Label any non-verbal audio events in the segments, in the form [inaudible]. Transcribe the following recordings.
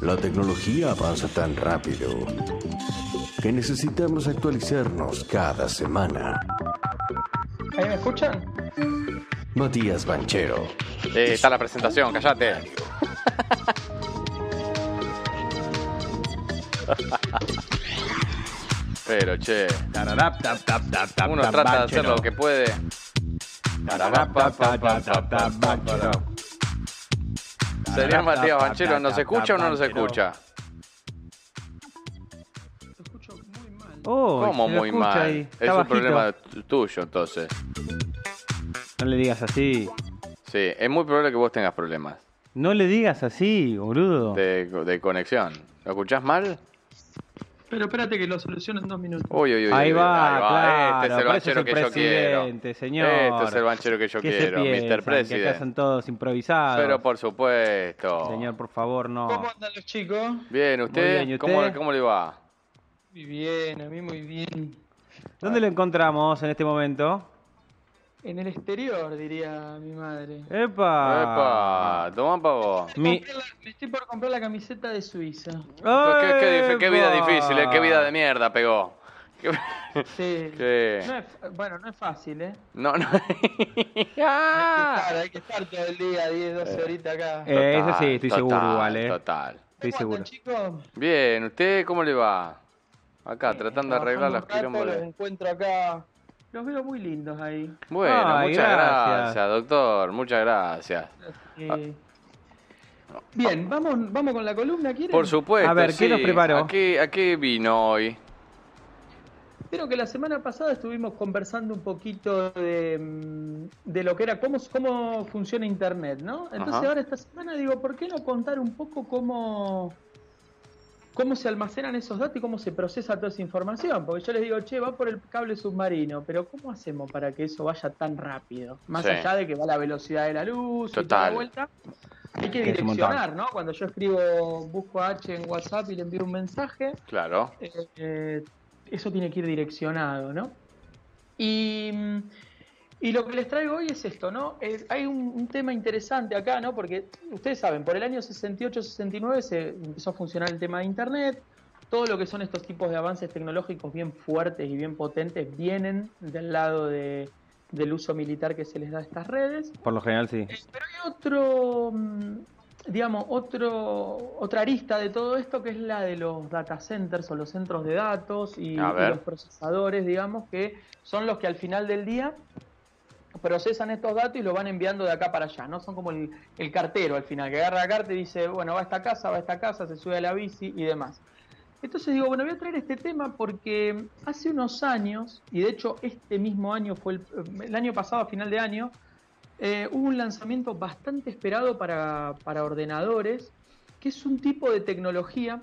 La tecnología avanza tan rápido que necesitamos actualizarnos cada semana. ¿Ahí me escuchan? Matías Banchero. Eh, está la presentación, callate. Pero che, uno trata de hacer lo que puede. Sería Matías Banchero, ¿nos escucha o no nos escucha? Oh, ¿Cómo muy mal? ahí. Es un bajito. problema tu- tuyo, entonces. No le digas así. Sí, es muy probable que vos tengas problemas No le digas así, boludo. de, de conexión. ¿Lo escuchás mal? Pero espérate que lo soluciono en dos minutos. Uy, uy, uy. Ahí va, claro. Este es el banchero el que yo quiero. señor. Este es el banchero que yo ¿Qué se quiero? Mr. Que acá President. son todos improvisados. Pero por supuesto. Señor, por favor, no. ¿Cómo andan los chicos? Bien, ¿usted? bien, ¿y ¿Cómo, usted? ¿Cómo le va? Muy bien, a mí muy bien. ¿Dónde lo encontramos en este momento? En el exterior, diría mi madre. ¡Epa! Epa, toma pa' vos. Mi- Compré la- me estoy por comprar la camiseta de Suiza. Qué, qué qué vida difícil, eh, qué vida de mierda pegó. Qué- Sí. [laughs] qué- No es, bueno, no es fácil, ¿eh? No, no. Hay que [laughs] estar, hay que estar todo el día, 10, 12 horitas acá. Eh, eso sí, estoy Total, seguro igual, eh. Total. Estoy ¿Cómo seguro. chicos? Bien, ¿usted cómo le va? Acá, Bien, tratando de arreglar un quilombos. encuentro acá. Los veo muy lindos ahí. Bueno, Ay, muchas gracias. gracias, doctor. Muchas gracias. Eh, Bien, vamos, vamos con la columna, ¿quieren? Por supuesto. A ver, ¿qué sí. nos preparó? ¿A qué, a qué vino hoy? Creo que la semana pasada estuvimos conversando un poquito de, mm, de lo que era, cómo, cómo funciona Internet, ¿no? Entonces Ajá. ahora esta semana digo, ¿por qué no contar un poco cómo, cómo se almacenan esos datos y cómo se procesa toda esa información? Porque yo les digo, che, va por el cable submarino, pero ¿cómo hacemos para que eso vaya tan rápido? Más Sí. allá de que va a la velocidad de la luz y toda Total. la vuelta. Hay que direccionar, ¿no? Cuando yo escribo, busco a H en WhatsApp y le envío un mensaje, Claro. eh, eh, eso tiene que ir direccionado, ¿no? Y, y lo que les traigo hoy es esto, ¿no? Es- hay un, un tema interesante acá, ¿no? Porque ustedes saben, por el año 68-69 se empezó a funcionar el tema de Internet. Todo lo que son estos tipos de avances tecnológicos bien fuertes y bien potentes vienen del lado de- del uso militar que se les da a estas redes. Por lo general, sí. Eh, Pero hay otro, mm, digamos, otro, otra arista de todo esto que es la de los data centers o los centros de datos y, los procesadores, digamos, que son los que al final del día procesan estos datos y los van enviando de acá para allá, ¿no? Son como el, el cartero al final, que agarra la carta y dice, bueno, va a esta casa, va a esta casa, se sube a la bici y demás. Entonces digo, bueno, voy a traer este tema porque hace unos años, y de hecho este mismo año fue el, el año pasado, a final de año, eh, hubo un lanzamiento bastante esperado para, para ordenadores, que es un tipo de tecnología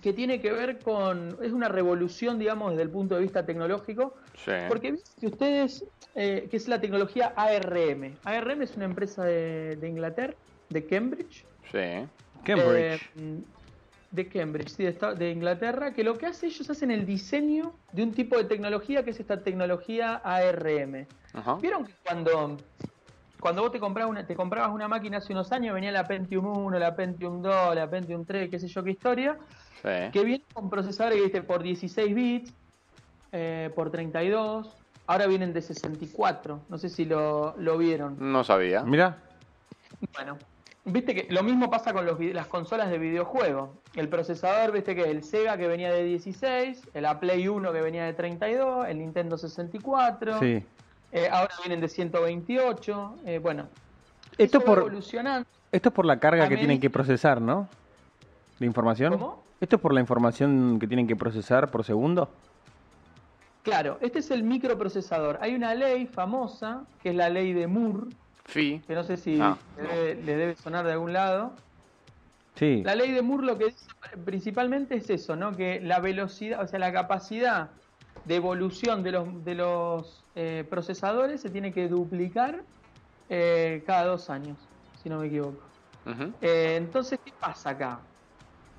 que tiene que ver con, es una revolución, digamos, desde el punto de vista tecnológico, Sí. porque viste que ustedes, eh, que es la tecnología ARM. ARM es una empresa de, de Inglaterra, de Cambridge, Sí. Cambridge. eh, de Cambridge, sí, de, esta- de Inglaterra, que lo que hace ellos hacen el diseño de un tipo de tecnología que es esta tecnología ARM. Ajá. ¿Vieron que cuando, cuando vos te comprabas, una, te comprabas una máquina hace unos años, venía la Pentium 1, la Pentium 2, la Pentium 3, qué sé yo qué historia, Sí. que vienen con procesadores que viste por 16 bits, eh, por 32, ahora vienen de 64, no sé si lo, lo vieron. No sabía. Mira, Bueno, viste que lo mismo pasa con los, las consolas de videojuegos. El procesador, viste que el Sega que venía de 16, el la Play 1 que venía de 32, el Nintendo 64, sí. eh, ahora vienen de 128, eh, bueno. Esto por- evolucionando. Esto es por la carga A que tienen que procesar, ¿no? La información. ¿Cómo? ¿Esto es por la información que tienen que procesar por segundo? Claro, este es el microprocesador. Hay una ley famosa, que es la ley de Moore, Fi. que no sé si Ah, le, debe, le debe sonar de algún lado. Sí. La ley de Moore lo que dice principalmente es eso, ¿no? Que la velocidad, o sea, la capacidad de evolución de los, de los eh, procesadores se tiene que duplicar eh, cada dos años, si no me equivoco. Eh, entonces, ¿qué pasa acá?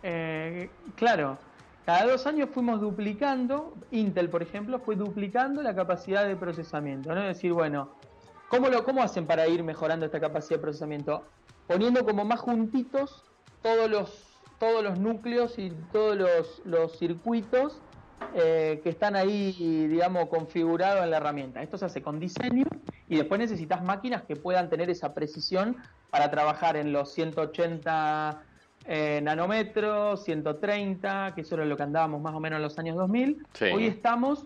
Eh, claro, cada dos años fuimos duplicando, Intel, por ejemplo, fue duplicando la capacidad de procesamiento, ¿no? Es decir, bueno, ¿Cómo, lo, ¿Cómo hacen para ir mejorando esta capacidad de procesamiento? Poniendo como más juntitos todos los, todos los núcleos y todos los, los circuitos eh, que están ahí, digamos, configurados en la herramienta. Esto se hace con diseño y después necesitas máquinas que puedan tener esa precisión para trabajar en los 180 eh, nanómetros, 130, que eso era lo que andábamos más o menos en los años 2000. Hoy estamos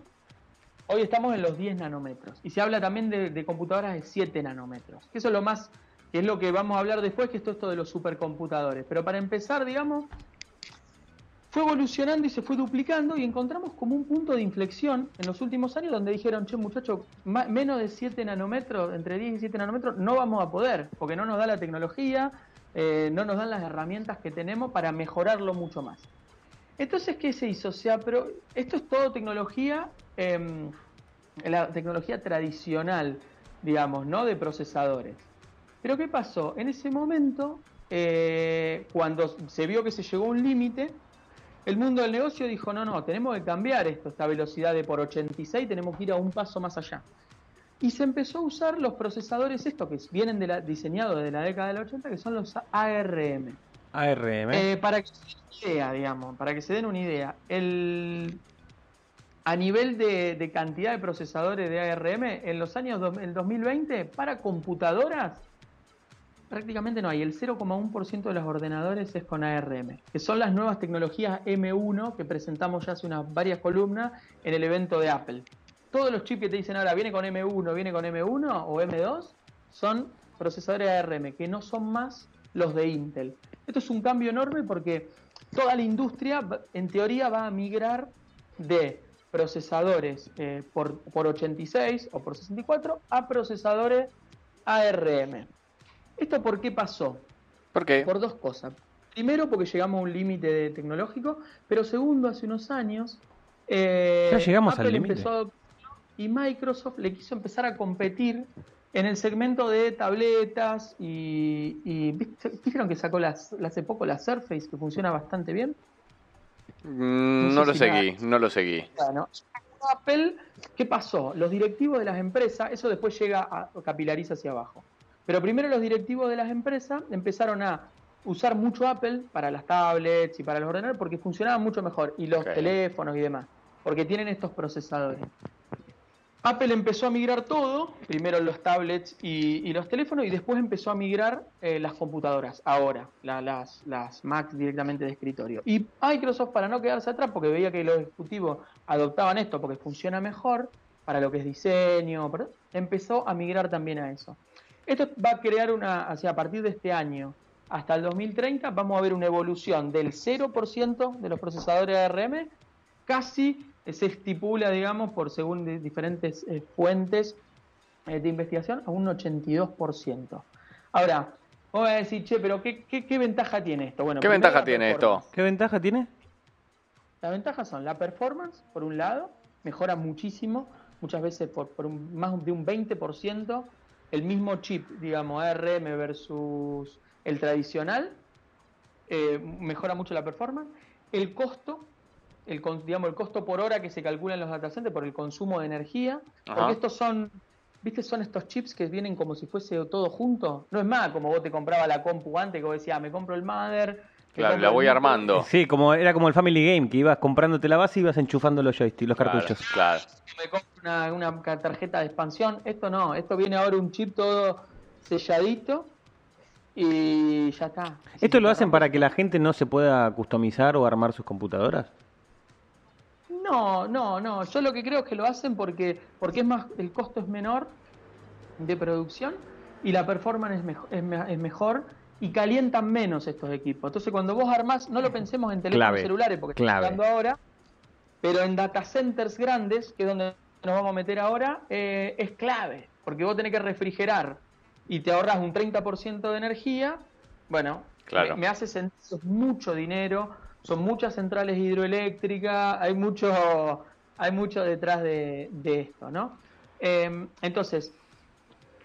Hoy estamos en los 10 nanómetros y se habla también de, computadoras de 7 nanómetros. Que eso es lo más, que es lo que vamos a hablar después, que esto es esto de los supercomputadores. Pero para empezar, digamos, fue evolucionando y se fue duplicando y encontramos como un punto de inflexión en los últimos años donde dijeron, che muchachos, menos de 7 nanómetros, entre 10 y 7 nanómetros, no vamos a poder, porque no nos da la tecnología, eh, no nos dan las herramientas que tenemos para mejorarlo mucho más. Entonces, ¿qué se hizo? O sea, pero esto es todo tecnología, eh, la tecnología tradicional, digamos, ¿no? De procesadores. Pero ¿qué pasó? En ese momento, eh, cuando se vio que se llegó a un límite, el mundo del negocio dijo, no, no, tenemos que cambiar esto, esta velocidad de por 86, tenemos que ir a un paso más allá. Y se empezó a usar los procesadores estos que vienen de la, diseñados de la década del 80, que son los ARM. ARM. Eh, para que se den una idea, digamos, para que se den una idea, el, a nivel de, cantidad de procesadores de ARM, en los años el 2020, para computadoras, prácticamente no hay. El 0,1% de los ordenadores es con ARM, que son las nuevas tecnologías M1 que presentamos ya hace unas varias columnas en el evento de Apple. Todos los chips que te dicen ahora viene con M1, viene con M1 o M2, son procesadores ARM, que no son más los de Intel. Esto es un cambio enorme porque toda la industria, en teoría, va a migrar de procesadores eh, por, por 86 o por 64 a procesadores ARM. ¿Esto por qué pasó? ¿Por qué? Por dos cosas. Primero, porque llegamos a un límite tecnológico, pero segundo, hace unos años. Eh, ya llegamos al límite. Y Microsoft le quiso empezar a competir en el segmento de tabletas y, y ¿vieron que sacó las, hace poco la Surface que funciona bastante bien? Mm, no, lo seguí, no lo seguí. Bueno, Apple, ¿qué pasó? Los directivos de las empresas, eso después llega a capilariza hacia abajo. Pero primero los directivos de las empresas empezaron a usar mucho Apple para las tablets y para los ordenadores porque funcionaba mucho mejor y los teléfonos y demás, porque tienen estos procesadores. Apple empezó a migrar todo, primero los tablets y, los teléfonos, y después empezó a migrar eh, las computadoras, ahora, las, las Macs directamente de escritorio. Y Microsoft, para no quedarse atrás, porque veía que los ejecutivos adoptaban esto porque funciona mejor, para lo que es diseño, empezó a migrar también a eso. Esto va a crear una, hacia a partir de este año hasta el 2030, vamos a ver una evolución del 0% de los procesadores ARM casi se estipula, digamos, por según diferentes eh, fuentes eh, de investigación, a un 82%. Ahora, vos a decir, che, pero ¿qué, qué, ventaja tiene esto? Bueno, ¿Qué ventaja tiene esto? ¿Qué ventaja tiene? Las ventajas son la performance, por un lado, mejora muchísimo, muchas veces por, más de un 20%, el mismo chip, digamos, ARM versus el tradicional, eh, mejora mucho la performance. El costo, el, digamos, el costo por hora que se calcula en los data centers por el consumo de energía, porque estos son, ¿viste? Son estos chips que vienen como si fuese todo junto. No es más como vos te comprabas la compu antes, que vos decías, ah, me compro el mother. Claro, la voy armando. Sí, como era como el Family Game, que ibas comprándote la base y ibas enchufando los joysticks, los cartuchos. Claro. Me compro una, una tarjeta de expansión. Esto no, esto viene ahora un chip todo selladito y ya está. ¿Esto lo hacen para que la gente no se pueda customizar o armar sus computadoras? No, no, no. Yo lo que creo es que lo hacen porque, porque es más, el costo es menor de producción y la performance es, mejor, es, mejor y calientan menos estos equipos. Entonces, cuando vos armás, no lo pensemos en teléfonos celulares, porque estamos hablando ahora, pero en data centers grandes, que es donde nos vamos a meter ahora, eh, es clave, porque vos tenés que refrigerar y te ahorras un 30% de energía. Bueno, me, me hace sentir mucho dinero son muchas centrales hidroeléctricas, hay mucho, hay mucho detrás de, esto, ¿no? Em, entonces,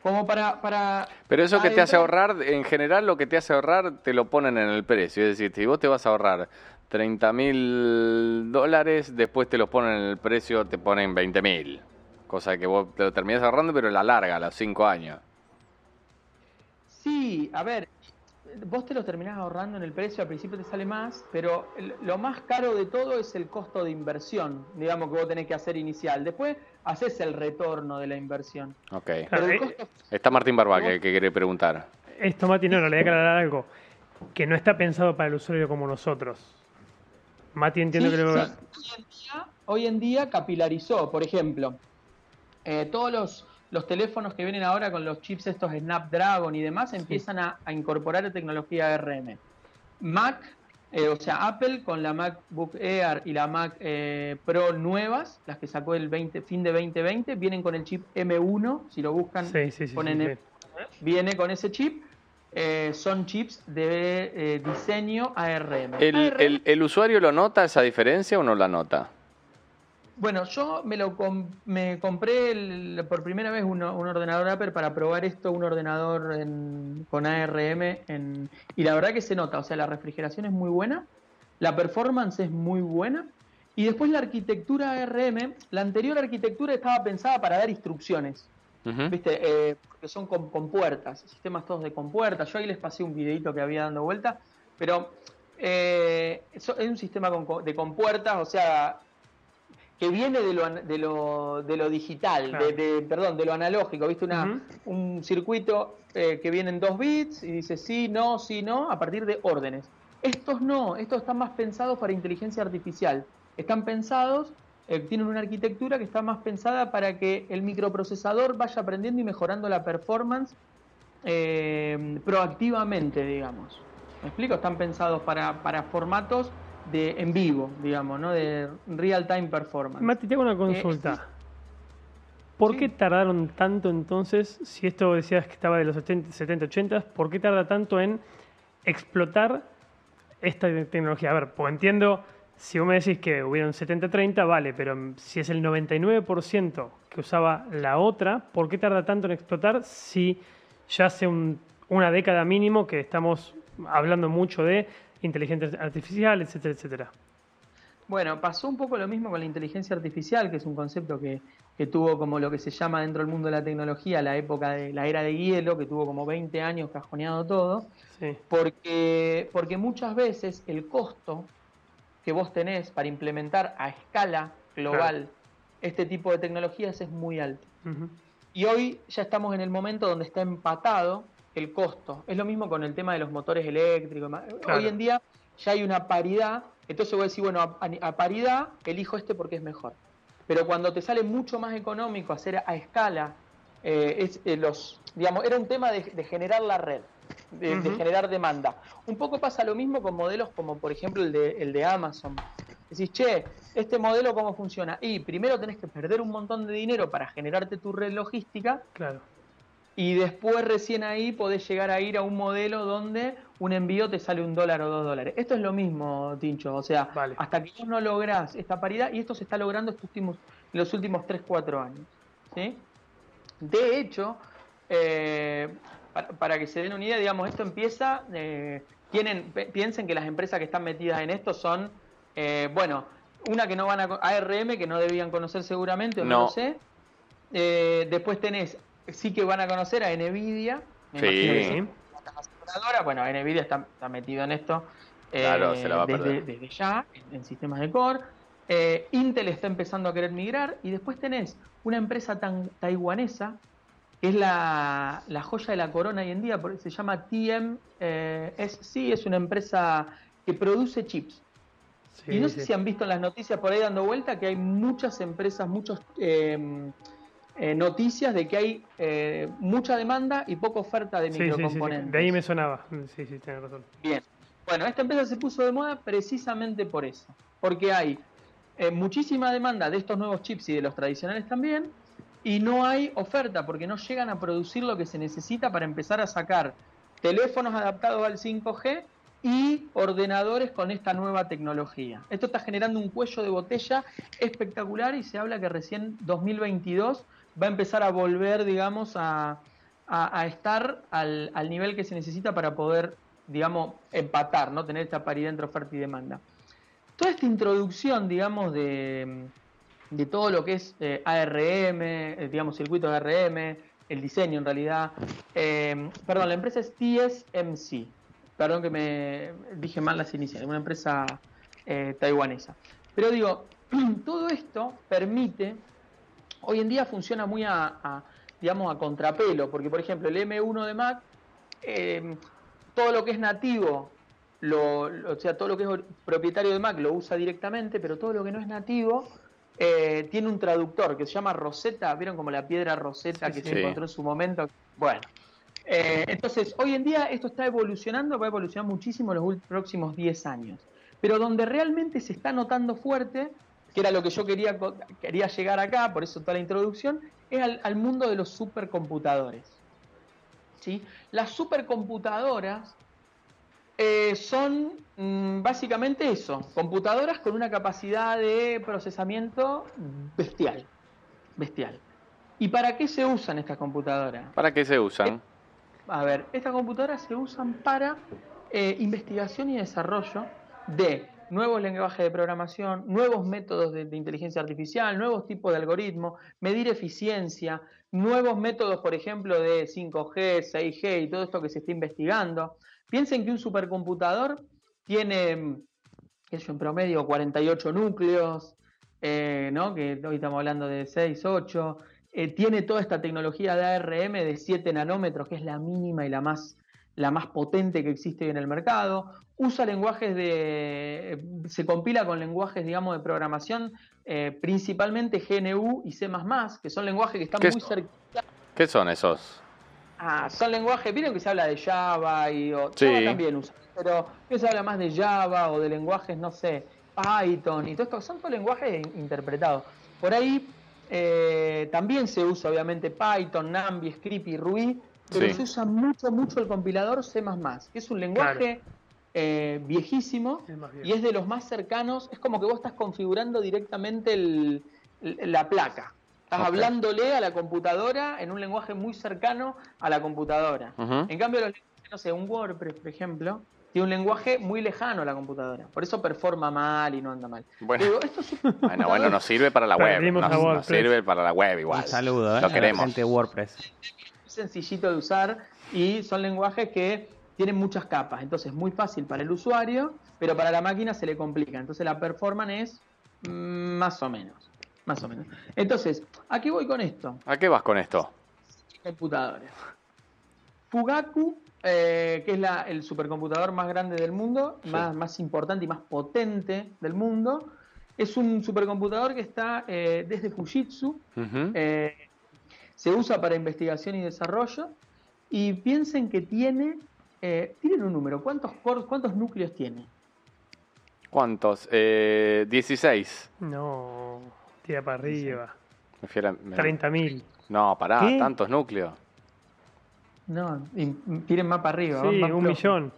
como para, para... Pero eso que te hace ahorrar, en general lo que te hace ahorrar te lo ponen en el precio, es decir, si vos te vas a ahorrar 30 mil dólares, después te los ponen en el precio, te ponen 20 mil. Cosa que vos te lo terminás ahorrando, pero la larga, a los cinco años. Sí, a ver, vos te lo terminás ahorrando en el precio, al principio te sale más, pero el- lo más caro de todo es el costo de inversión, digamos, que vos tenés que hacer inicial. Después haces el retorno de la inversión. Ok. Pero Claro, el eh, costo Está Martín Barba que, que quiere preguntar. Esto, Mati, no, no, le voy a aclarar algo. Que no está pensado para el usuario como nosotros. Mati entiendo Sí, que lo... sí. Hoy en día, hoy en día capilarizó, por ejemplo, eh, todos los, los teléfonos que vienen ahora con los chips estos Snapdragon y demás empiezan a, a incorporar tecnología ARM. Mac, eh, o sea, Apple con la MacBook Air y la Mac eh, Pro nuevas, las que sacó el 20, fin de 2020, vienen con el chip M1, si lo buscan, Sí, sí, sí. ponen sí, el- sí. viene con ese chip. eh, son chips de eh, diseño ARM. ¿El, ARM el- el usuario lo nota esa diferencia o no la nota? Bueno, yo me lo me compré el- por primera vez un, un ordenador Apple para probar esto, un ordenador en- con ARM en- y la verdad que se nota, o sea, la refrigeración es muy buena, la performance es muy buena y después la arquitectura ARM, la anterior arquitectura estaba pensada para dar instrucciones. ¿viste? Eh, porque son con, con puertas, sistemas todos de compuertas. Yo ahí les pasé un videito que había dando vuelta, pero eh, es un sistema con de compuertas, o sea, que viene de lo, de lo, de lo digital, Claro. de, de- perdón, de lo analógico, ¿viste? Una. Un circuito eh, que viene en dos bits y dice sí, no, sí, no, a partir de órdenes. Estos no, estos están más pensados para inteligencia artificial. Están pensados, eh, tienen una arquitectura que está más pensada para que el microprocesador vaya aprendiendo y mejorando la performance eh, proactivamente, digamos. ¿Me explico? Están pensados para, para formatos de en vivo, digamos, ¿no? De real time performance. Mati, te hago una consulta. ¿Por sí. qué tardaron tanto entonces, si esto decías que estaba de los 70, 70 80, ¿por qué tarda tanto en explotar esta tecnología? A ver, pues entiendo, si vos me decís que hubieron 70-30, vale, pero si es el 99% que usaba la otra, ¿por qué tarda tanto en explotar si ya hace un- una década mínimo que estamos hablando mucho de inteligencia artificial, etcétera, etcétera? Bueno, pasó un poco lo mismo con la inteligencia artificial, que es un concepto que, que tuvo como lo que se llama dentro del mundo de la tecnología la época de la era de hielo, que tuvo como 20 años cajoneado todo, Sí. porque, porque muchas veces el costo que vos tenés para implementar a escala global este tipo de tecnologías es muy alto. Y hoy ya estamos en el momento donde está empatado el costo. Es lo mismo con el tema de los motores eléctricos. Claro. Hoy en día ya hay una paridad, entonces voy a decir, bueno, a, paridad elijo este porque es mejor. Pero cuando te sale mucho más económico hacer a escala, eh, es, eh, los, digamos, era un tema de, de generar la red, de, de generar demanda. Un poco pasa lo mismo con modelos como, por ejemplo, el de, el de Amazon. Decís, che, ¿este modelo cómo funciona? Y primero tenés que perder un montón de dinero para generarte tu red logística Claro. Y después recién ahí podés llegar a ir a un modelo donde un envío te sale un dólar o dos dólares. Esto es lo mismo, Tincho. O sea, Vale. hasta que vos no lográs esta paridad, y esto se está logrando estos últimos, en los últimos 3, 4 años. ¿sí? De hecho, eh, para, para que se den una idea, digamos, esto empieza, eh, tienen, piensen que las empresas que están metidas en esto son, eh, bueno, una que no van a, ARM, que no debían conocer seguramente, o no, No. lo sé. Eh, después tenés, sí que van a conocer a Nvidia. me Sí. imagino que aseguradoras. Bueno, Nvidia está, está metido en esto eh, Claro, se la va a desde, perder. desde ya, en, en sistemas de core. Eh, Intel está empezando a querer migrar y después tenés una empresa tan taiwanesa que es la, la joya de la corona hoy en día, porque se llama TMSC, es una empresa que produce chips. Sí, y no sí. sé si han visto en las noticias por ahí dando vuelta que hay muchas empresas, muchas noticias de que hay eh, mucha demanda y poca oferta de Sí, sí, sí, sí. microcomponentes. De ahí me sonaba. Sí, sí, tienes razón. Bien. Bueno, esta empresa se puso de moda precisamente por eso. Porque hay eh, muchísima demanda de estos nuevos chips y de los tradicionales también. Y no hay oferta porque no llegan a producir lo que se necesita para empezar a sacar teléfonos adaptados al 5G y ordenadores con esta nueva tecnología. Esto está generando un cuello de botella espectacular y se habla que recién 2022 va a empezar a volver, digamos, a, estar al, nivel que se necesita para poder, digamos, empatar, ¿no? Tener esta paridad entre oferta y demanda. Toda esta introducción, digamos, de, todo lo que es eh, ARM, eh, digamos, circuitos de ARM, el diseño en realidad. Eh, perdón, la empresa es TSMC. Perdón que me dije mal las iniciales, una empresa taiwanesa. Pero digo, [clears throat] todo esto permite, hoy en día funciona muy a, a, digamos, a contrapelo, porque por ejemplo el M1 de Mac, eh, todo lo que es nativo, lo, lo- o sea, todo lo que es propietario de Mac lo usa directamente, pero todo lo que no es nativo eh, tiene un traductor que se llama Rosetta, ¿vieron como la piedra Rosetta Sí, que sí. se encontró en su momento? Bueno. Eh, entonces, hoy en día esto está evolucionando, va a evolucionar muchísimo en los próximos 10 años. Pero donde realmente se está notando fuerte, que era lo que yo quería, quería llegar acá, por eso toda la introducción, es al, al mundo de los supercomputadores. ¿Sí? Las supercomputadoras eh, son mm, básicamente eso, computadoras con una capacidad de procesamiento bestial. Bestial. ¿Y para qué se usan estas computadoras? ¿Para qué se usan? A ver, estas computadoras se usan para eh, investigación y desarrollo de nuevos lenguajes de programación, nuevos métodos de, inteligencia artificial, nuevos tipos de algoritmos, medir eficiencia, nuevos métodos, por ejemplo, de 5G, 6G y todo esto que se está investigando. Piensen que un supercomputador tiene, mm, qué sé yo, en promedio 48 núcleos, eh, ¿no? que hoy estamos hablando de 6, 8, eh, tiene toda esta tecnología de ARM de 7 nanómetros, que es la mínima y la más, la más potente que existe hoy en el mercado. Usa lenguajes de. se compila con lenguajes, digamos, de programación, eh, principalmente GNU y C, que son lenguajes que están ¿Qué muy cerca. ¿Qué son esos? Ah, son lenguajes, vieron que se habla de Java y o, Sí. Java también usa, pero que se habla más de Java o de lenguajes, no sé, Python y todo esto, son todos lenguajes in- interpretados. Por ahí eh, también se usa obviamente Python, Nambi, Script y Ruby, pero Sí. se usa mucho, mucho el compilador C++, que es un lenguaje eh, viejísimo Es y es de los más cercanos, es como que vos estás configurando directamente el- la placa. Estás hablándole a la computadora en un lenguaje muy cercano a la computadora. En cambio, los lenguajes, no sé, un WordPress, por ejemplo, tiene un lenguaje muy lejano a la computadora. Por eso performa mal y no anda mal. Bueno. Digo, [laughs] Bueno, bueno, nos sirve para la web. Nos, a sirve para la web igual. Un saludo, ¿eh? Lo a la queremos. gente de WordPress. Sencillito de usar y son lenguajes que tienen muchas capas. Entonces, muy fácil para el usuario, pero para la máquina se le complica. Entonces, la performance es más o menos. Más o menos. Entonces, ¿a qué voy con esto? ¿A qué vas con esto? computadores. Fugaku, eh, que es la- el supercomputador más grande del mundo, Sí. más, más importante y más potente del mundo, es un supercomputador que está eh, desde Fujitsu, eh, se usa para investigación y desarrollo, y piensen que tiene, eh, tienen un número, ¿cuántos, cores- cuántos núcleos tiene? ¿Cuántos? Eh, 16. No, tira para arriba. Me fui a la- me- 30.000. No, pará, ¿Qué? tantos núcleos. No, tienen más para arriba. Sí, más un millón.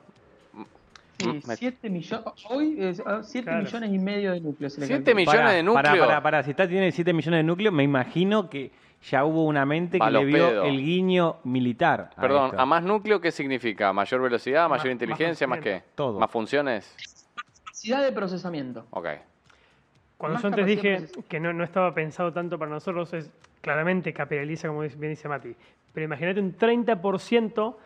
Sí, Mm, me- 7 millones, hoy 7 Claro. millones y medio de núcleos. se le Siete calcula. millones de núcleos. Para, para, para. Si está, tiene 7 millones de núcleos, me imagino que ya hubo una mente que le vio el guiño militar. a Perdón, esto. a más núcleo, ¿qué significa? ¿Mayor velocidad, Más- mayor inteligencia, más, más qué? Todo. ¿Más funciones? Capacidad de procesamiento. Ok. Cuando Más yo antes dije que no, no estaba pensado tanto para nosotros, es claramente capitaliza, como dice- bien dice Mati. Pero imagínate un 30%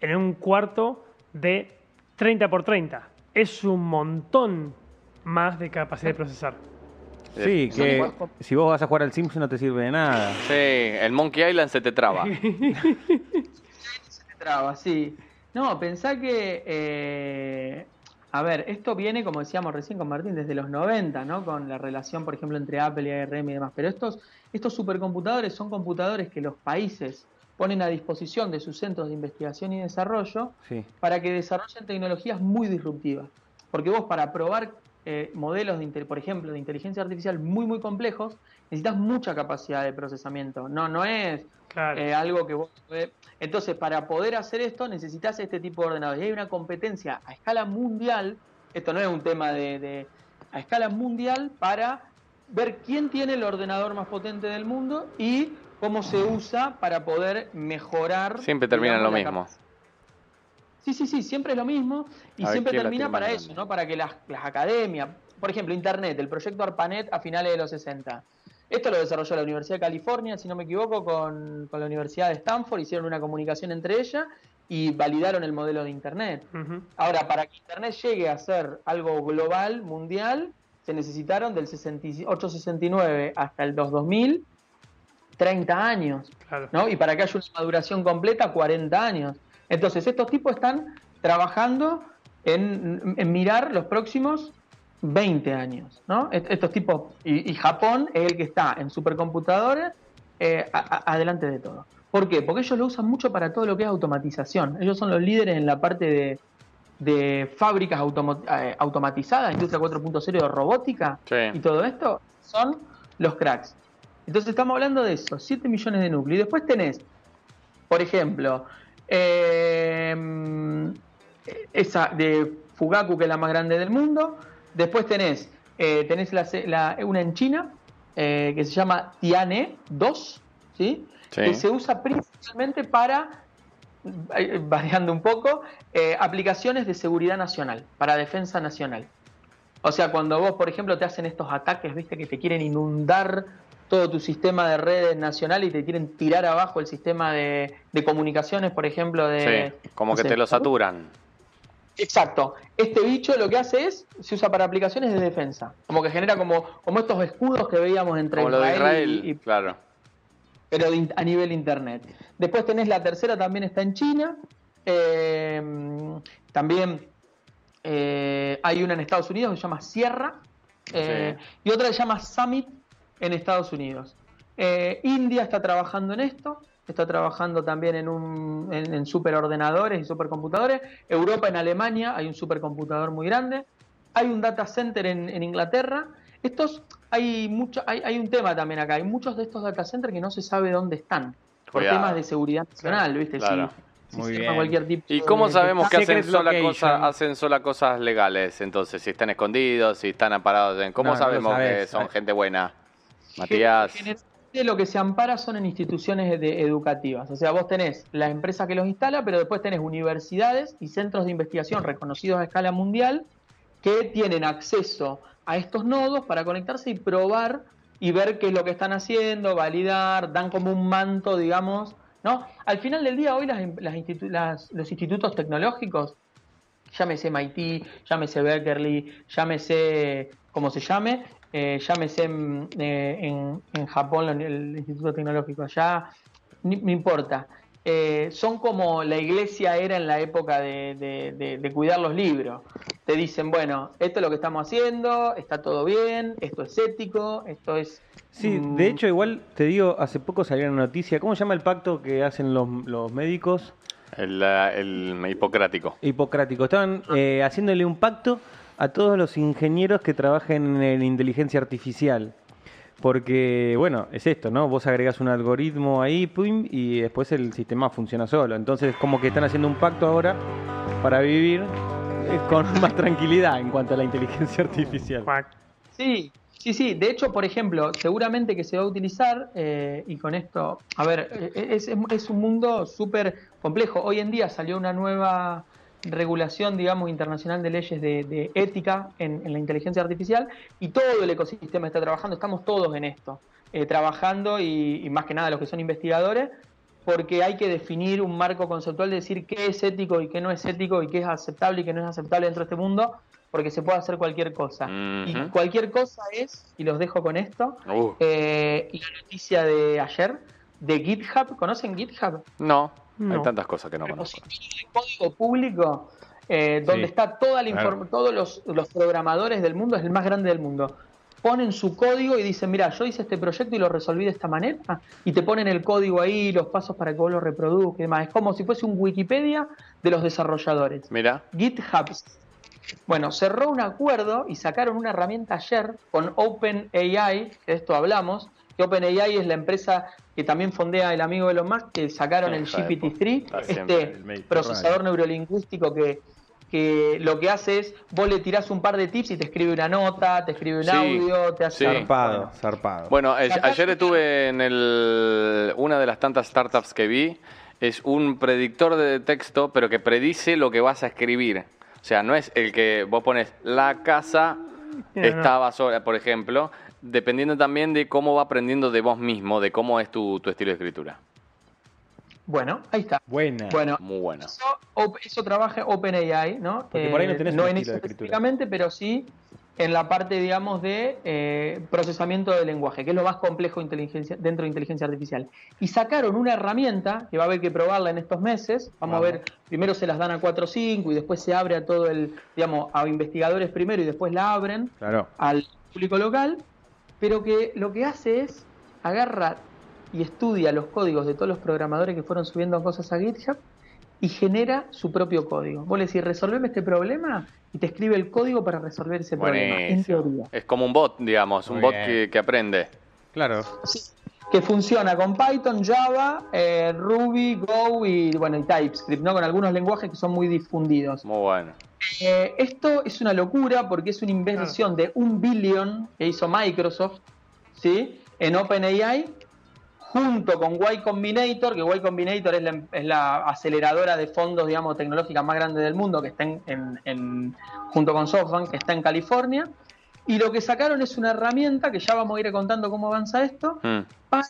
en un cuarto de 30 por 30. Es un montón más de capacidad de procesar. Sí, Son que si vos vas a jugar al Sims no te sirve de nada. Sí, el Monkey Island se te traba. [laughs] Se te traba, sí. No, pensá que. eh, a ver, esto viene, como decíamos recién con Martín, desde los 90, ¿no? Con la relación, por ejemplo, entre Apple y ARM y demás. Pero estos, estos supercomputadores son computadores que los países ponen a disposición de sus centros de investigación y desarrollo Sí. para que desarrollen tecnologías muy disruptivas. Porque vos para probar eh, modelos, de, por ejemplo, de inteligencia artificial muy, muy complejos, necesitas mucha capacidad de procesamiento. No, no es Claro. eh, algo que vos... podés- Entonces, para poder hacer esto, necesitas este tipo de ordenadores. Y hay una competencia a escala mundial, esto no es un tema de... de- a escala mundial para ver quién tiene el ordenador más potente del mundo y cómo se usa para poder mejorar... Siempre termina lo mismo. Sí, sí, sí, siempre es lo mismo y A siempre ¿quién la termina para eso? ¿no? Para que las, las academias, por ejemplo, Internet, el proyecto ARPANET a finales de los 60. Esto lo desarrolló la Universidad de California, si no me equivoco, con, con la Universidad de Stanford, hicieron una comunicación entre ellas y validaron el modelo de Internet. Ahora, para que Internet llegue a ser algo global, mundial, se necesitaron del 68-69 hasta el 2000, 30 años. Claro. ¿no? Y para que haya una maduración completa, 40 años. Entonces, estos tipos están trabajando en, en mirar los próximos 20 años, ¿no? Est- Estos tipos, y, y Japón es el que está en supercomputadores eh, a- a- adelante de todo. ¿Por qué? Porque ellos lo usan mucho para todo lo que es automatización. Ellos son los líderes en la parte de, de fábricas automo- eh, automatizadas, industria 4.0 de robótica Sí. y todo esto, son los cracks. Entonces estamos hablando de eso, 7 millones de núcleos. Y después tenés, por ejemplo, eh, esa de Fugaku, que es la más grande del mundo. Después tenés, eh, tenés la, la- una en China, eh, que se llama Tiane 2, ¿sí? Sí. que se usa principalmente para, variando un poco, aplicaciones de seguridad nacional, para defensa nacional. O sea, cuando vos, por ejemplo, te hacen estos ataques, viste, que te quieren inundar todo tu sistema de redes nacional y te quieren tirar abajo el sistema de, de comunicaciones, por ejemplo, de... Sí, como no que sé, te lo saturan. Exacto. Este bicho lo que hace es, se usa para aplicaciones de defensa. Como que genera como, como estos escudos que veíamos entre Como lo de Israel Israel, y- y, claro. pero de a nivel internet. Después tenés la tercera, también está en China. Eh, también eh, hay una en Estados Unidos que se llama Sierra. eh, Y otra que se llama Summit en Estados Unidos. Eh, India está trabajando en esto. Está trabajando también en, un, en, en superordenadores y supercomputadores. Europa, en Alemania, hay un supercomputador muy grande. Hay un data center en, en Inglaterra. Estos, hay, mucho, hay, hay un tema también acá. Hay muchos de estos data centers que no se sabe dónde están. Por Cuidado. temas de seguridad nacional, ¿viste? Claro. Si, Muy bien. cualquier tipo ¿Y cómo de- sabemos que hacen sola, cosa, hacen sola cosas legales? Entonces, si están escondidos, si están aparados en... ¿Cómo No, sabemos que son gente buena? Matías. Generalmente lo que se ampara son en instituciones de- educativas. O sea, vos tenés la empresa que los instala, pero después tenés universidades y centros de investigación reconocidos a escala mundial que tienen acceso a estos nodos para conectarse y probar y ver qué es lo que están haciendo, validar, dan como un manto, digamos, ¿no? Al final del día, hoy las, las institu- las- los institutos tecnológicos, llámese MIT, llámese Berkeley, llámese como se llame, eh, llámese en, eh, en- en Japón el Instituto Tecnológico, allá, ni- no importa. Eh, son como la iglesia era en la época de, de- de- de cuidar los libros. Te dicen, bueno, esto es lo que estamos haciendo, está todo bien, esto es ético, esto es... Sí, mm, de hecho, igual te digo, hace poco salió una noticia. ¿Cómo se llama el pacto que hacen los, los médicos? El, el hipocrático. Hipocrático. Estaban eh, haciéndole un pacto a todos los ingenieros que trabajen en inteligencia artificial. Porque, bueno, es esto, ¿no? Vos agregás un algoritmo ahí pum, y después el sistema funciona solo. Entonces, como que están haciendo un pacto ahora para vivir eh, con [laughs] más tranquilidad en cuanto a la inteligencia artificial. Sí, sí, sí. De hecho, por ejemplo, seguramente que se va a utilizar, eh, y con esto, a ver, eh, es, es- es un mundo súper complejo. Hoy en día salió una nueva regulación, digamos, internacional de leyes de, de ética en, en la inteligencia artificial y todo el ecosistema está trabajando, estamos todos en esto, eh, trabajando y, y más que nada los que son investigadores, porque hay que definir un marco conceptual de decir qué es ético y qué no es ético y qué es aceptable y qué no es aceptable dentro de este mundo, porque se puede hacer cualquier cosa. Y cualquier cosa es, y los dejo con esto, Uh, eh, la noticia de ayer de GitHub. ¿Conocen GitHub? no, hay tantas cosas que no conozco. de código público eh, donde Sí, está toda la claro. inform- todos los, los programadores del mundo, es el más grande del mundo. Ponen su código y dicen, mira, yo hice este proyecto y lo resolví de esta manera, y te ponen el código ahí, los pasos para que vos lo reproduzcas y demás. Es como si fuese un Wikipedia de los desarrolladores. Mira, GitHub. Bueno, cerró un acuerdo y sacaron una herramienta ayer con OpenAI, que de esto hablamos, que OpenAI es la empresa que también fondea el amigo Elon Musk, que sacaron el Hija de GPT-3, puta, siempre, este procesador neurolingüístico que, que lo que hace es, vos le tirás un par de tips y te escribe una nota, te escribe un Sí, audio, te hace... sí. Zarpado, zarpado. bueno, Acá- ayer estuve en el, una de las tantas startups que vi, es un predictor de texto, pero que predice lo que vas a escribir. O sea, no es el que vos pones la casa estaba sola, por ejemplo, dependiendo también de cómo va aprendiendo de vos mismo, de cómo es tu, tu estilo de escritura. Bueno, ahí está. Buena. Bueno, Muy bueno. eso, op- eso trabaja OpenAI, ¿no? Porque por ahí no tenés un en estilo eso de escritura. específicamente, pero sí en la parte, digamos, de eh, procesamiento del lenguaje, que es lo más complejo de inteligencia, dentro de inteligencia artificial. Y sacaron una herramienta que va a haber que probarla en estos meses. Vamos, a ver, primero se las dan a 4 o 5 y después se abre a todo el, digamos, a investigadores primero y después la abren Claro. al público local, pero que lo que hace es agarra y estudia los códigos de todos los programadores que fueron subiendo cosas a GitHub y genera su propio código. Vos le decís, resolveme este problema y te escribe el código para resolver ese problema, en teoría. Es como un bot, digamos, un bot que, que aprende. Claro. Que funciona con Python, Java, eh, Ruby, Go y bueno y TypeScript, ¿no? Con algunos lenguajes que son muy difundidos. Muy bueno. Eh, esto es una locura porque es una inversión de un billón que hizo Microsoft ¿sí? en OpenAI junto con Y Combinator, que Y Combinator es la, es la aceleradora de fondos digamos, tecnológica más grande del mundo, que está en, en- en- junto con SoftBank, que está en California. Y lo que sacaron es una herramienta, que ya vamos a ir contando cómo avanza esto, Mm. para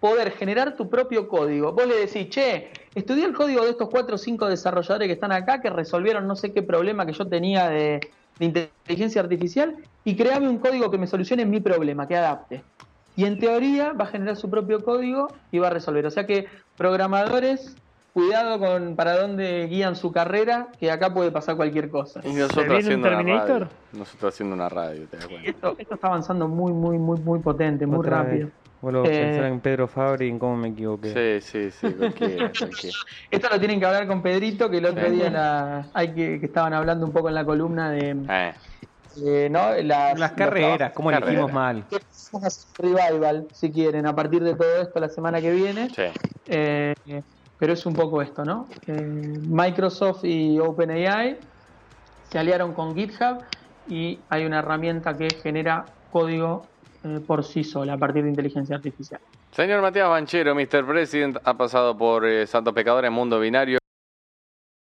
poder generar tu propio código. Vos le decís, che, estudié el código de estos cuatro o cinco desarrolladores que están acá, que resolvieron no sé qué problema que yo tenía de, de inteligencia artificial, y créame un código que me solucione mi problema, que adapte. Y en teoría va a generar su propio código y va a resolver. O sea que programadores, cuidado con para dónde guían su carrera, que acá puede pasar cualquier cosa. Y nosotros haciendo una Terminator? radio. Nosotros haciendo una radio, te das cuenta. Esto, esto está avanzando muy, muy, muy, muy potente, muy Otra rápido. vez. Vuelvo a Eh, pensar en Pedro Fabri y en cómo me equivoqué. Sí, sí, sí, [laughs] cualquiera, cualquiera. Esto lo tienen que hablar con Pedrito, que el otro Sí. día la- hay que, que estaban hablando un poco en la columna de, Eh, ¿no? las, Las carreras, cómo Carrera. elegimos mal. los- Vamos a hacer revival, si quieren, a partir de todo esto la semana que viene. sí. Pero es un poco esto, ¿no? Eh, Microsoft y OpenAI se aliaron con GitHub y hay una herramienta que genera código eh, por sí sola a partir de inteligencia artificial. Señor Matías Banchero, Mr. President, ha pasado por eh, Santos Pecadores, Mundo Binario.